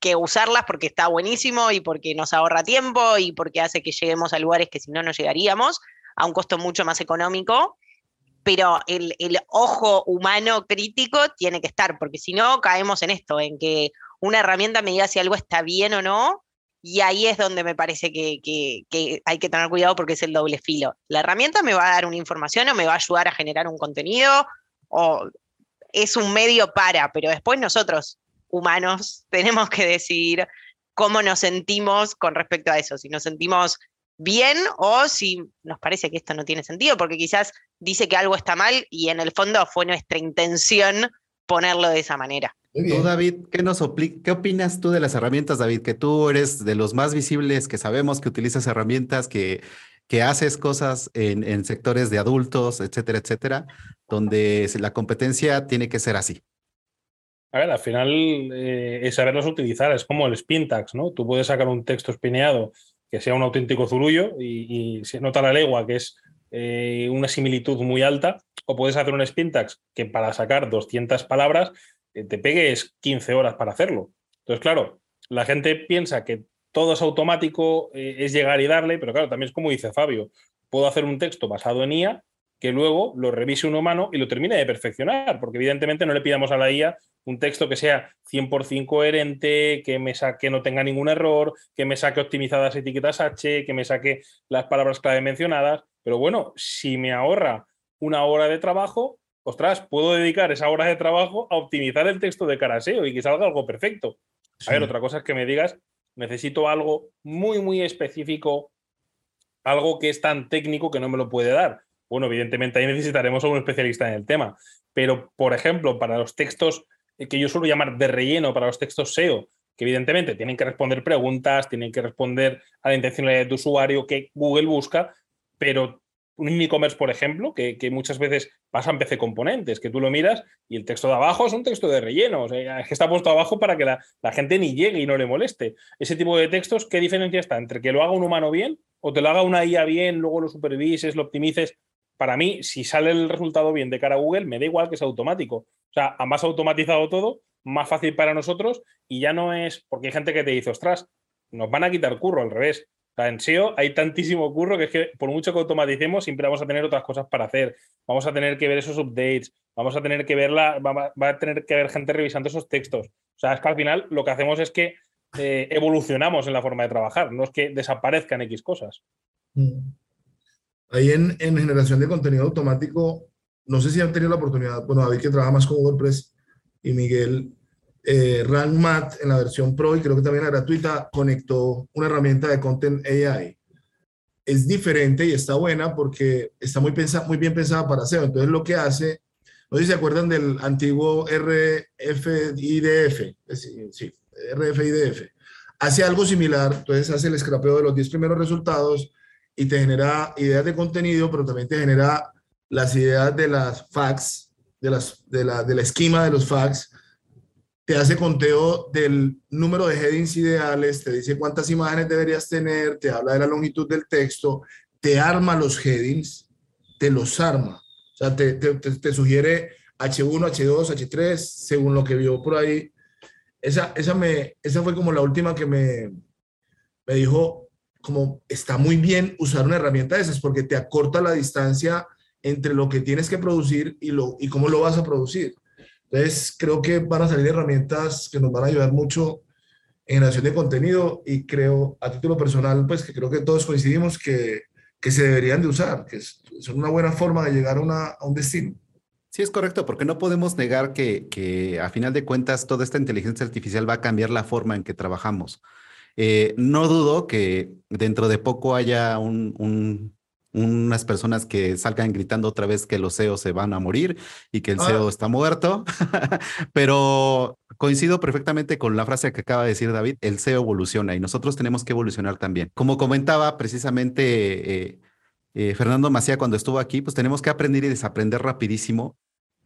que usarlas porque está buenísimo y porque nos ahorra tiempo y porque hace que lleguemos a lugares que si no no llegaríamos a un costo mucho más económico pero el, ojo humano crítico tiene que estar, porque si no caemos en esto, en que una herramienta me diga si algo está bien o no, y ahí es donde me parece que, hay que tener cuidado porque es el doble filo. La herramienta me va a dar una información o me va a ayudar a generar un contenido, o es un medio para, pero después nosotros, humanos, tenemos que decidir cómo nos sentimos con respecto a eso, si nos sentimos bien o si nos parece que esto no tiene sentido, porque quizás dice que algo está mal y en el fondo fue nuestra intención ponerlo de esa manera. Tú, David, ¿qué, nos ¿qué opinas tú de las herramientas, David? Que tú eres de los más visibles, que sabemos que utilizas herramientas, que, que haces cosas en, en sectores de adultos, etcétera, etcétera, donde la competencia tiene que ser así. A ver, al final eh, es saberlos utilizar, es como el spin tags, ¿no? Tú puedes sacar un texto espineado que sea un auténtico zurullo y, se nota la legua que es eh, una similitud muy alta, o puedes hacer un spintax que para sacar 200 palabras eh, te pegues 15 horas para hacerlo. Entonces, claro, la gente piensa que todo es automático, eh, es llegar y darle, pero claro, también es como dice Fabio, puedo hacer un texto basado en IA que luego lo revise un humano y lo termine de perfeccionar, porque evidentemente no le pidamos a la IA un texto que sea 100% coherente, que me saque, no tenga ningún error, que me saque optimizadas etiquetas H, que me saque las palabras clave mencionadas. Pero bueno, si me ahorra una hora de trabajo, ostras, puedo dedicar esa hora de trabajo a optimizar el texto de caraseo y que salga algo perfecto. A ver, otra cosa es que me digas, necesito algo muy, muy específico, algo que es tan técnico que no me lo puede dar bueno, evidentemente ahí necesitaremos a un especialista en el tema. Pero, por ejemplo, para los textos que yo suelo llamar de relleno, para los textos SEO, que evidentemente tienen que responder preguntas, tienen que responder a la intencionalidad de tu usuario que Google busca, pero un e-commerce, por ejemplo, que, muchas veces pasan PC componentes, que tú lo miras y el texto de abajo es un texto de relleno, o sea, que está puesto abajo para que la, la, gente ni llegue y no le moleste. Ese tipo de textos, ¿qué diferencia está entre que lo haga un humano bien o te lo haga una IA bien, luego lo supervises, lo optimices? para mí, si sale el resultado bien de cara a Google, me da igual que sea automático. O sea, a más automatizado todo, más fácil para nosotros y ya no es, porque hay gente que te dice, ostras, nos van a quitar curro al revés. Sea, en SEO hay tantísimo curro que es que por mucho que automaticemos, siempre vamos a tener otras cosas para hacer. Vamos a tener que ver esos updates, vamos a tener que verla, va, a tener que haber gente revisando esos textos. O sea, es que al final lo que hacemos es que eh, evolucionamos en la forma de trabajar, no es que desaparezcan X cosas. Mm. Ahí en, generación de contenido automático, no sé si han tenido la oportunidad, bueno, David que trabaja más con WordPress y Miguel, eh, RankMath en la versión Pro y creo que también la gratuita, conectó una herramienta de Content AI. Es diferente y está buena porque está muy, pensa, muy bien pensada para SEO. Entonces lo que hace, no sé si se acuerdan del antiguo RFIDF, sí, RFIDF. Hace algo similar, entonces hace el scrapeo de los 10 primeros resultados, y te genera ideas de contenido, pero también te genera las ideas de las facts, de, las, de, la, de la esquema de los facts, te hace conteo del número de headings ideales, te dice cuántas imágenes deberías tener, te habla de la longitud del texto, te arma los headings, te los arma. O sea, te, te, te sugiere H1, H2, H3, según lo que vio por ahí. Esa, esa, me, esa fue como la última que me, me dijo, como está muy bien usar una herramienta de esas porque te acorta la distancia entre lo que tienes que producir y, lo, y cómo lo vas a producir. Entonces, creo que van a salir herramientas que nos van a ayudar mucho en generación de contenido y creo, a título personal, pues que creo que todos coincidimos que, que se deberían de usar, que son una buena forma de llegar a, una, a un destino. Sí, es correcto, porque no podemos negar que, que a final de cuentas toda esta inteligencia artificial va a cambiar la forma en que trabajamos. Eh, no dudo que dentro de poco haya un, unas personas que salgan gritando otra vez que los CEOs se van a morir y que el Ah. CEO está muerto, pero coincido perfectamente con la frase que acaba de decir David, el CEO evoluciona y nosotros tenemos que evolucionar también. Como comentaba precisamente eh, eh, Fernando Macía cuando estuvo aquí, pues tenemos que aprender y desaprender rapidísimo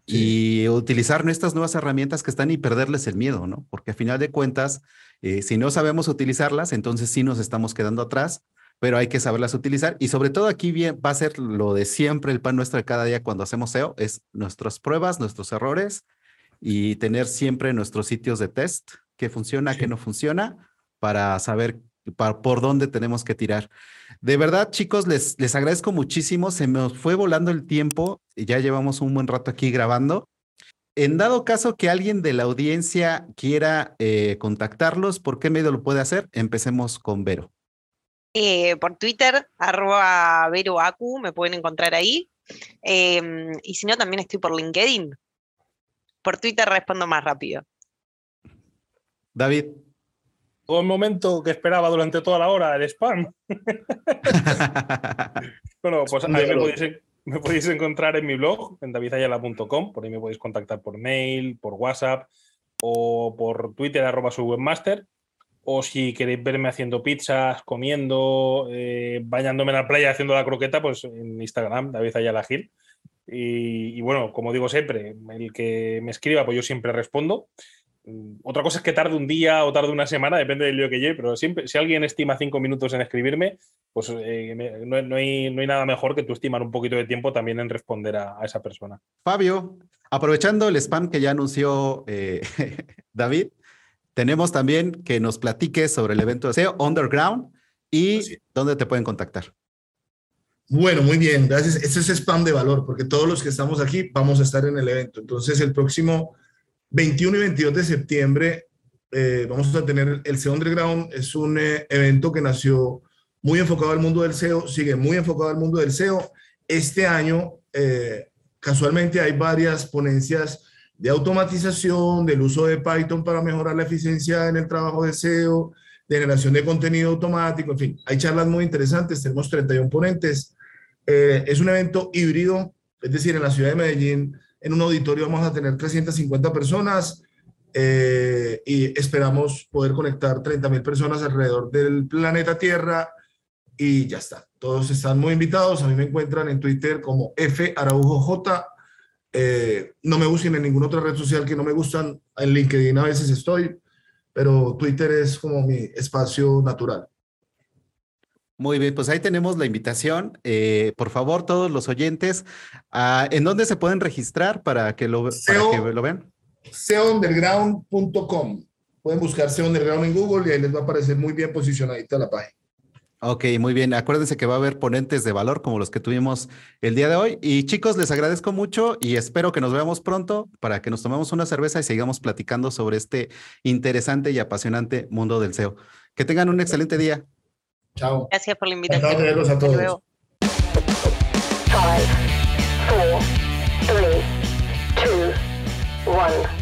y utilizar nuestras nuevas herramientas que están y perderles el miedo, ¿no? Porque a final de cuentas, eh, si no sabemos utilizarlas, entonces sí nos estamos quedando atrás, pero hay que saberlas utilizar. Y sobre todo aquí bien, va a ser lo de siempre, el pan nuestro de cada día cuando hacemos SEO, es nuestras pruebas, nuestros errores y tener siempre nuestros sitios de test, qué funciona, qué no funciona, para saber por dónde tenemos que tirar. De verdad, chicos, les, les agradezco muchísimo. Se me fue volando el tiempo y ya llevamos un buen rato aquí grabando. En dado caso que alguien de la audiencia quiera eh, contactarlos, ¿por qué medio lo puede hacer? Empecemos con Vero. Eh, por Twitter, arroba VeroAcu, me pueden encontrar ahí. Em, y si no, también estoy por LinkedIn. Por Twitter respondo más rápido. David. Todo el momento que esperaba durante toda la hora, el spam. Bueno, pues ahí me podéis, me podéis encontrar en mi blog, en davidayala.com, por ahí me podéis contactar por mail, por WhatsApp o por Twitter, arroba su webmaster. O si queréis verme haciendo pizzas, comiendo, eh, bañándome en la playa haciendo la croqueta, pues en Instagram, David Ayala Gil. Y, y bueno, como digo siempre, el que me escriba, pues yo siempre respondo. Mm, Otra cosa es que tarde un día o tarde una semana, depende del lío que lleve, pero siempre, si alguien estima cinco minutos en escribirme, pues eh, no, no hay, no hay nada mejor que tú estimar un poquito de tiempo también en responder a, a esa persona. Fabio, aprovechando el spam que ya anunció eh, David, tenemos también que nos platiques sobre el evento de SEO Underground y dónde te pueden contactar. Bueno, muy bien, gracias. Este es spam de valor, porque todos los que estamos aquí vamos a estar en el evento. Entonces, el próximo 21 y 22 de septiembre eh, vamos a tener el SEO Underground. Es un eh, evento que nació muy enfocado al mundo del SEO, sigue muy enfocado al mundo del SEO. Este año, eh, casualmente, hay varias ponencias de automatización, del uso de Python para mejorar la eficiencia en el trabajo de SEO, de generación de contenido automático, en fin, hay charlas muy interesantes, tenemos 31 ponentes. Eh, es un evento híbrido, es decir, en la ciudad de Medellín, en un auditorio vamos a tener 350 personas eh, y esperamos poder conectar 30 mil personas alrededor del planeta Tierra y ya está. Todos están muy invitados. A mí me encuentran en Twitter como F Araujo J. Eh, no me busquen en ninguna otra red social que no me gustan. En LinkedIn a veces estoy, pero Twitter es como mi espacio natural. Muy bien, pues ahí tenemos la invitación. Eh, por favor, todos los oyentes, ah, ¿en dónde se pueden registrar para que lo, para SEO. que lo vean? seounderground.com. Pueden buscar SEO Underground en Google y ahí les va a aparecer muy bien posicionadita la página. Ok, muy bien. Acuérdense que va a haber ponentes de valor como los que tuvimos el día de hoy. Y chicos, les agradezco mucho y espero que nos veamos pronto para que nos tomemos una cerveza y sigamos platicando sobre este interesante y apasionante mundo del SEO. Que tengan un excelente día. Chao. Gracias por la invitación. verlos a Hasta todos. luego. Five, four, three, two, one.